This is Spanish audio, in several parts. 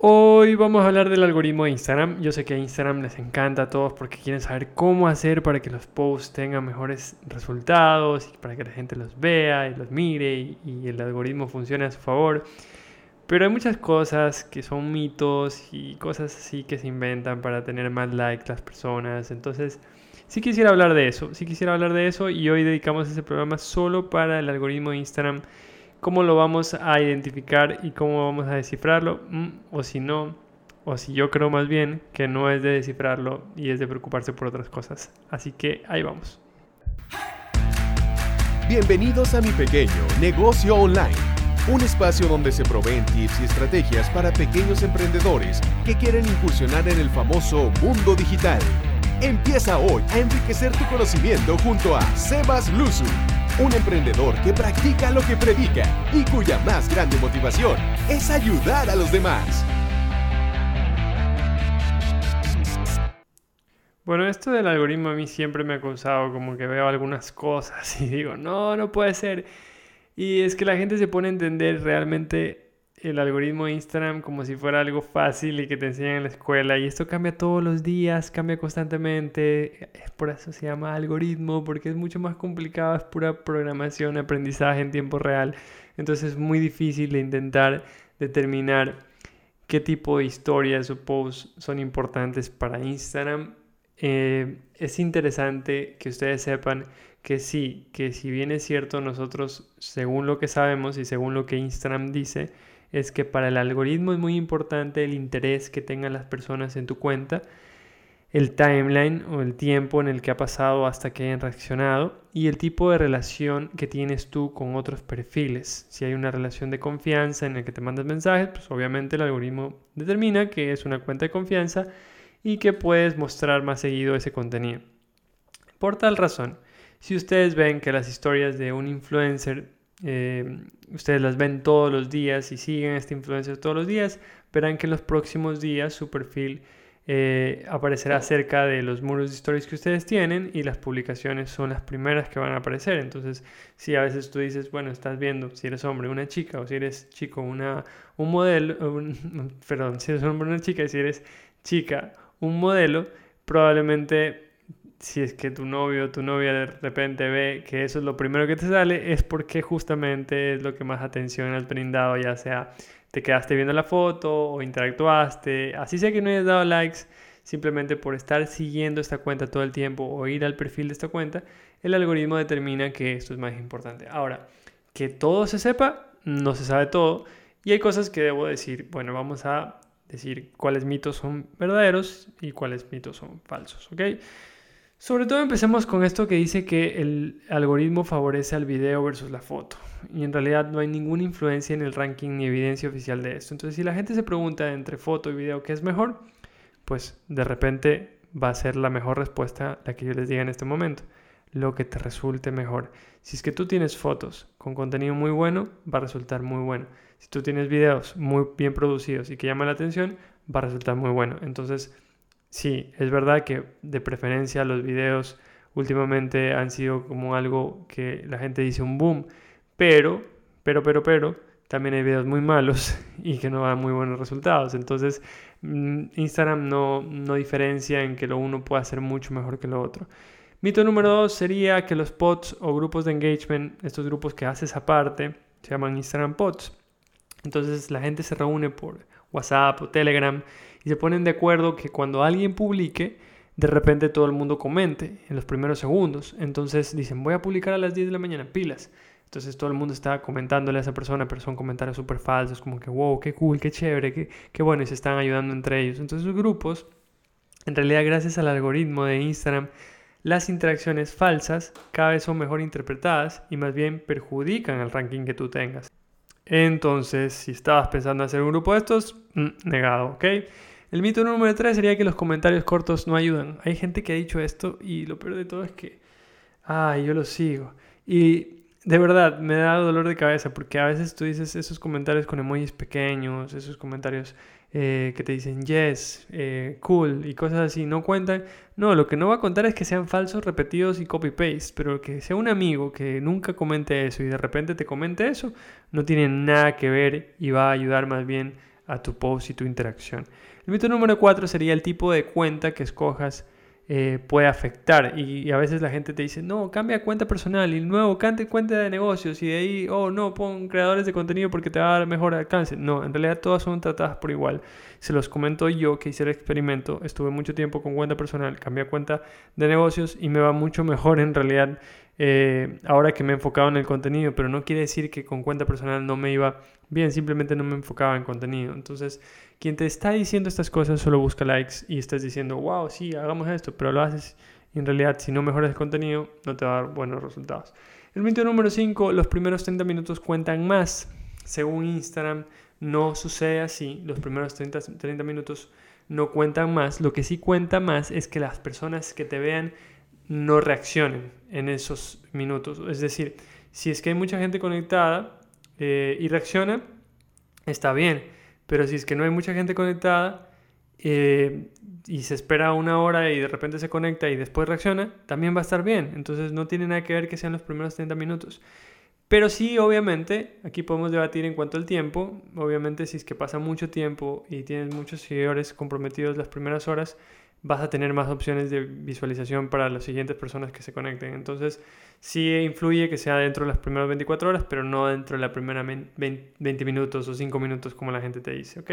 Hoy vamos a hablar del algoritmo de Instagram. Yo sé que a Instagram les encanta a todos porque quieren saber cómo hacer para que los posts tengan mejores resultados y para que la gente los vea y los mire y, el algoritmo funcione a su favor. Pero hay muchas cosas que son mitos y cosas así que se inventan para tener más likes las personas. Entonces, sí quisiera hablar de eso. Sí quisiera hablar de eso y hoy dedicamos ese programa solo para el algoritmo de Instagram cómo lo vamos a identificar y cómo vamos a descifrarlo, mm, o si no, o si yo creo más bien que no es de descifrarlo y es de preocuparse por otras cosas. Así que ahí vamos. Bienvenidos a mi pequeño negocio online, un espacio donde se proveen tips y estrategias para pequeños emprendedores que quieren incursionar en el famoso mundo digital. Empieza hoy a enriquecer tu conocimiento junto a Sebas Luzu un emprendedor que practica lo que predica y cuya más grande motivación es ayudar a los demás. Bueno, esto del algoritmo a mí siempre me ha causado como que veo algunas cosas y digo, no, no puede ser. Y es que la gente se pone a entender realmente el algoritmo de Instagram como si fuera algo fácil y que te enseñan en la escuela y esto cambia todos los días, cambia constantemente, por eso se llama algoritmo porque es mucho más complicado, es pura programación, aprendizaje en tiempo real, entonces es muy difícil de intentar determinar qué tipo de historias o posts son importantes para Instagram. Eh, es interesante que ustedes sepan que sí, que si bien es cierto nosotros, según lo que sabemos y según lo que Instagram dice, es que para el algoritmo es muy importante el interés que tengan las personas en tu cuenta, el timeline o el tiempo en el que ha pasado hasta que hayan reaccionado y el tipo de relación que tienes tú con otros perfiles. Si hay una relación de confianza en el que te mandas mensajes, pues obviamente el algoritmo determina que es una cuenta de confianza y que puedes mostrar más seguido ese contenido. Por tal razón, si ustedes ven que las historias de un influencer eh, ustedes las ven todos los días y siguen a este influencer todos los días, verán que en los próximos días su perfil eh, aparecerá cerca de los muros de stories que ustedes tienen y las publicaciones son las primeras que van a aparecer. Entonces, si a veces tú dices, bueno, estás viendo si eres hombre, una chica, o si eres chico, una, un modelo, perdón, si eres hombre, una chica, y si eres chica, un modelo, probablemente si es que tu novio o tu novia de repente ve que eso es lo primero que te sale, es porque justamente es lo que más atención has brindado, ya sea te quedaste viendo la foto o interactuaste, así sea que no hayas dado likes, simplemente por estar siguiendo esta cuenta todo el tiempo o ir al perfil de esta cuenta, el algoritmo determina que esto es más importante. Ahora, que todo se sepa, no se sabe todo, y hay cosas que debo decir, bueno, vamos a decir cuáles mitos son verdaderos y cuáles mitos son falsos, ¿ok? Sobre todo empecemos con esto que dice que el algoritmo favorece al video versus la foto. Y en realidad no hay ninguna influencia en el ranking ni evidencia oficial de esto. Entonces si la gente se pregunta entre foto y video qué es mejor, pues de repente va a ser la mejor respuesta la que yo les diga en este momento. Lo que te resulte mejor. Si es que tú tienes fotos con contenido muy bueno, va a resultar muy bueno. Si tú tienes videos muy bien producidos y que llaman la atención, va a resultar muy bueno. Entonces Sí, es verdad que de preferencia los videos últimamente han sido como algo que la gente dice un boom, pero, pero, pero, pero, también hay videos muy malos y que no dan muy buenos resultados. Entonces, mm, Instagram no, no diferencia en que lo uno pueda hacer mucho mejor que lo otro. Mito número dos sería que los pods o grupos de engagement, estos grupos que haces aparte, se llaman Instagram pods. Entonces la gente se reúne por WhatsApp o Telegram y se ponen de acuerdo que cuando alguien publique, de repente todo el mundo comente en los primeros segundos. Entonces dicen, voy a publicar a las 10 de la mañana, pilas. Entonces todo el mundo está comentándole a esa persona, pero son comentarios súper falsos, como que, wow, qué cool, qué chévere, qué, qué bueno, y se están ayudando entre ellos. Entonces los grupos, en realidad gracias al algoritmo de Instagram, las interacciones falsas cada vez son mejor interpretadas y más bien perjudican el ranking que tú tengas. Entonces, si estabas pensando hacer un grupo de estos, mm, negado, ¿ok? El mito número 3 sería que los comentarios cortos no ayudan. Hay gente que ha dicho esto y lo peor de todo es que, ay, yo lo sigo. Y de verdad, me da dolor de cabeza porque a veces tú dices esos comentarios con emojis pequeños, esos comentarios eh, que te dicen yes, eh, cool y cosas así, no cuentan. No, lo que no va a contar es que sean falsos, repetidos y copy-paste, pero que sea un amigo que nunca comente eso y de repente te comente eso, no tiene nada que ver y va a ayudar más bien a tu post y tu interacción. El mito número cuatro sería el tipo de cuenta que escojas eh, puede afectar. Y, a veces la gente te dice, no, cambia cuenta personal y nuevo cante cuenta de negocios y de ahí, oh, no, pon creadores de contenido porque te va a dar mejor alcance. No, en realidad todas son tratadas por igual. Se los comento yo que hice el experimento, estuve mucho tiempo con cuenta personal, cambié cuenta de negocios y me va mucho mejor en realidad eh, ahora que me he enfocado en el contenido, pero no quiere decir que con cuenta personal no me iba bien, simplemente no me enfocaba en contenido. Entonces, quien te está diciendo estas cosas solo busca likes y estás diciendo, wow, sí, hagamos esto, pero lo haces y en realidad si no mejoras el contenido no te va a dar buenos resultados. El mito número 5, los primeros 30 minutos cuentan más. Según Instagram, no sucede así. Los primeros 30, 30 minutos no cuentan más. Lo que sí cuenta más es que las personas que te vean no reaccionen en esos minutos. Es decir, si es que hay mucha gente conectada eh, y reacciona, está bien. Pero si es que no hay mucha gente conectada eh, y se espera una hora y de repente se conecta y después reacciona, también va a estar bien. Entonces no tiene nada que ver que sean los primeros 30 minutos. Pero sí, obviamente, aquí podemos debatir en cuanto al tiempo. Obviamente, si es que pasa mucho tiempo y tienes muchos seguidores comprometidos las primeras horas, vas a tener más opciones de visualización para las siguientes personas que se conecten. Entonces, sí influye que sea dentro de las primeras 24 horas, pero no dentro de la primera 20 minutos o 5 minutos como la gente te dice, ¿ok?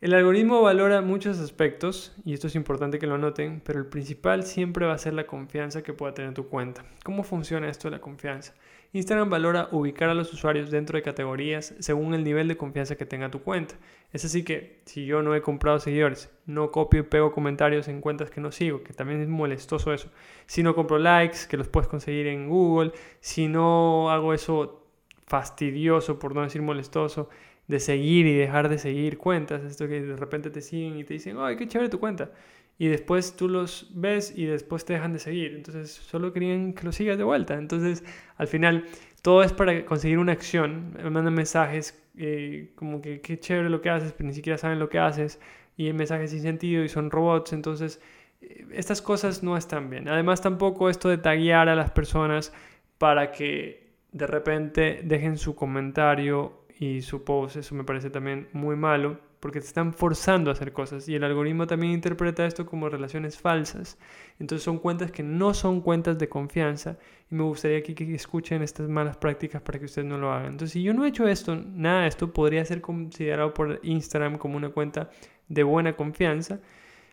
El algoritmo valora muchos aspectos, y esto es importante que lo noten, pero el principal siempre va a ser la confianza que pueda tener tu cuenta. ¿Cómo funciona esto de la confianza? Instagram valora ubicar a los usuarios dentro de categorías según el nivel de confianza que tenga tu cuenta. Es así que si yo no he comprado seguidores, no copio y pego comentarios en cuentas que no sigo, que también es molestoso eso. Si no compro likes, que los puedes conseguir en Google, si no hago eso fastidioso, por no decir molestoso, de seguir y dejar de seguir cuentas, esto que de repente te siguen y te dicen, ay, qué chévere tu cuenta y después tú los ves y después te dejan de seguir. Entonces solo querían que los sigas de vuelta. Entonces al final todo es para conseguir una acción. Me mandan mensajes eh, como que qué chévere lo que haces, pero ni siquiera saben lo que haces. Y mensajes sin sentido y son robots. Entonces eh, estas cosas no están bien. Además tampoco esto de taguear a las personas para que de repente dejen su comentario y su post. Eso me parece también muy malo porque te están forzando a hacer cosas y el algoritmo también interpreta esto como relaciones falsas. Entonces son cuentas que no son cuentas de confianza y me gustaría que, que escuchen estas malas prácticas para que ustedes no lo hagan. Entonces si yo no he hecho esto, nada de esto podría ser considerado por Instagram como una cuenta de buena confianza,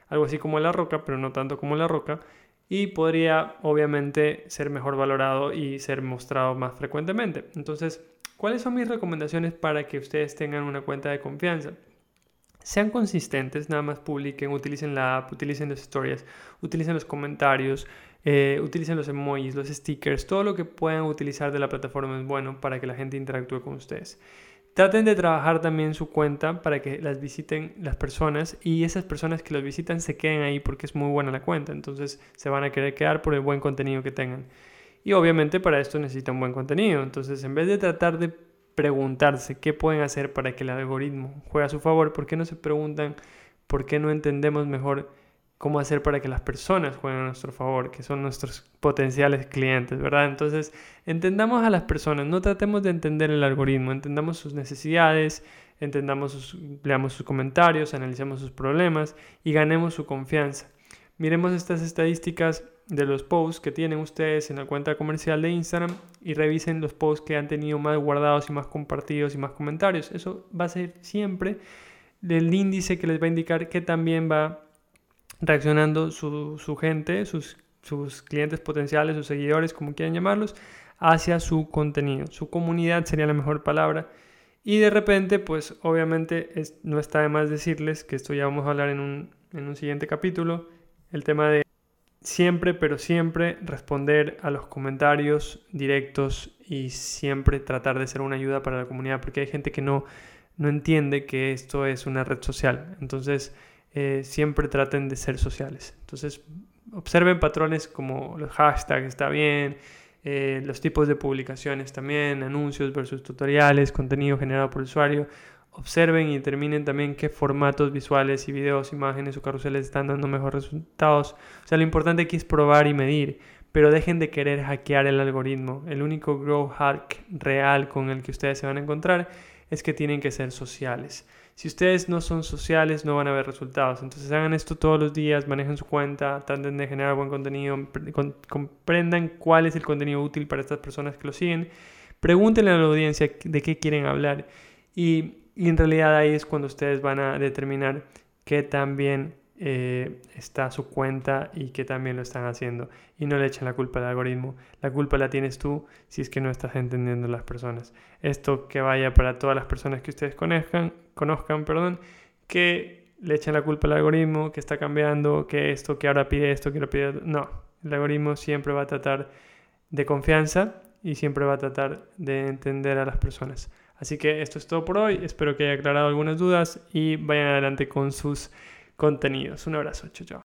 algo así como La Roca, pero no tanto como La Roca y podría obviamente ser mejor valorado y ser mostrado más frecuentemente. Entonces, ¿cuáles son mis recomendaciones para que ustedes tengan una cuenta de confianza? Sean consistentes, nada más publiquen, utilicen la app, utilicen las historias, utilicen los comentarios, eh, utilicen los emojis, los stickers, todo lo que puedan utilizar de la plataforma es bueno para que la gente interactúe con ustedes. Traten de trabajar también su cuenta para que las visiten las personas y esas personas que los visitan se queden ahí porque es muy buena la cuenta, entonces se van a querer quedar por el buen contenido que tengan. Y obviamente para esto necesitan buen contenido, entonces en vez de tratar de preguntarse qué pueden hacer para que el algoritmo juegue a su favor, ¿por qué no se preguntan por qué no entendemos mejor cómo hacer para que las personas jueguen a nuestro favor, que son nuestros potenciales clientes, ¿verdad? Entonces, entendamos a las personas, no tratemos de entender el algoritmo, entendamos sus necesidades, entendamos sus, leamos sus comentarios, analicemos sus problemas y ganemos su confianza. Miremos estas estadísticas de los posts que tienen ustedes en la cuenta comercial de Instagram y revisen los posts que han tenido más guardados y más compartidos y más comentarios. Eso va a ser siempre el índice que les va a indicar que también va reaccionando su, gente, sus, sus clientes potenciales, sus seguidores, como quieran llamarlos, hacia su contenido. Su comunidad sería la mejor palabra. Y de repente, pues obviamente no está de más decirles que esto ya vamos a hablar en un, en un siguiente capítulo, el tema de siempre, pero siempre responder a los comentarios directos y siempre tratar de ser una ayuda para la comunidad, porque hay gente que no, no entiende que esto es una red social. Entonces, eh, siempre traten de ser sociales. Entonces, observen patrones como los hashtags, está bien, eh, los tipos de publicaciones también, anuncios versus tutoriales, contenido generado por usuario observen y determinen también qué formatos visuales y videos, imágenes o carruseles están dando mejores resultados. O sea, lo importante aquí es probar y medir, pero dejen de querer hackear el algoritmo. El único grow hack real con el que ustedes se van a encontrar es que tienen que ser sociales. Si ustedes no son sociales, no van a ver resultados. Entonces hagan esto todos los días, manejen su cuenta, traten de generar buen contenido, comprendan cuál es el contenido útil para estas personas que lo siguen. Pregúntenle a la audiencia de qué quieren hablar. Y, y en realidad ahí es cuando ustedes van a determinar qué tan bien eh, está su cuenta y que también lo están haciendo. Y no le echen la culpa al algoritmo. La culpa la tienes tú si es que no estás entendiendo las personas. Esto que vaya para todas las personas que ustedes conozcan, conozcan perdón, que le echen la culpa al algoritmo, que está cambiando, que esto, que ahora pide esto, que lo pide... No, el algoritmo siempre va a tratar de confianza y siempre va a tratar de entender a las personas. Así que esto es todo por hoy. Espero que haya aclarado algunas dudas y vayan adelante con sus contenidos. Un abrazo, chao, chao.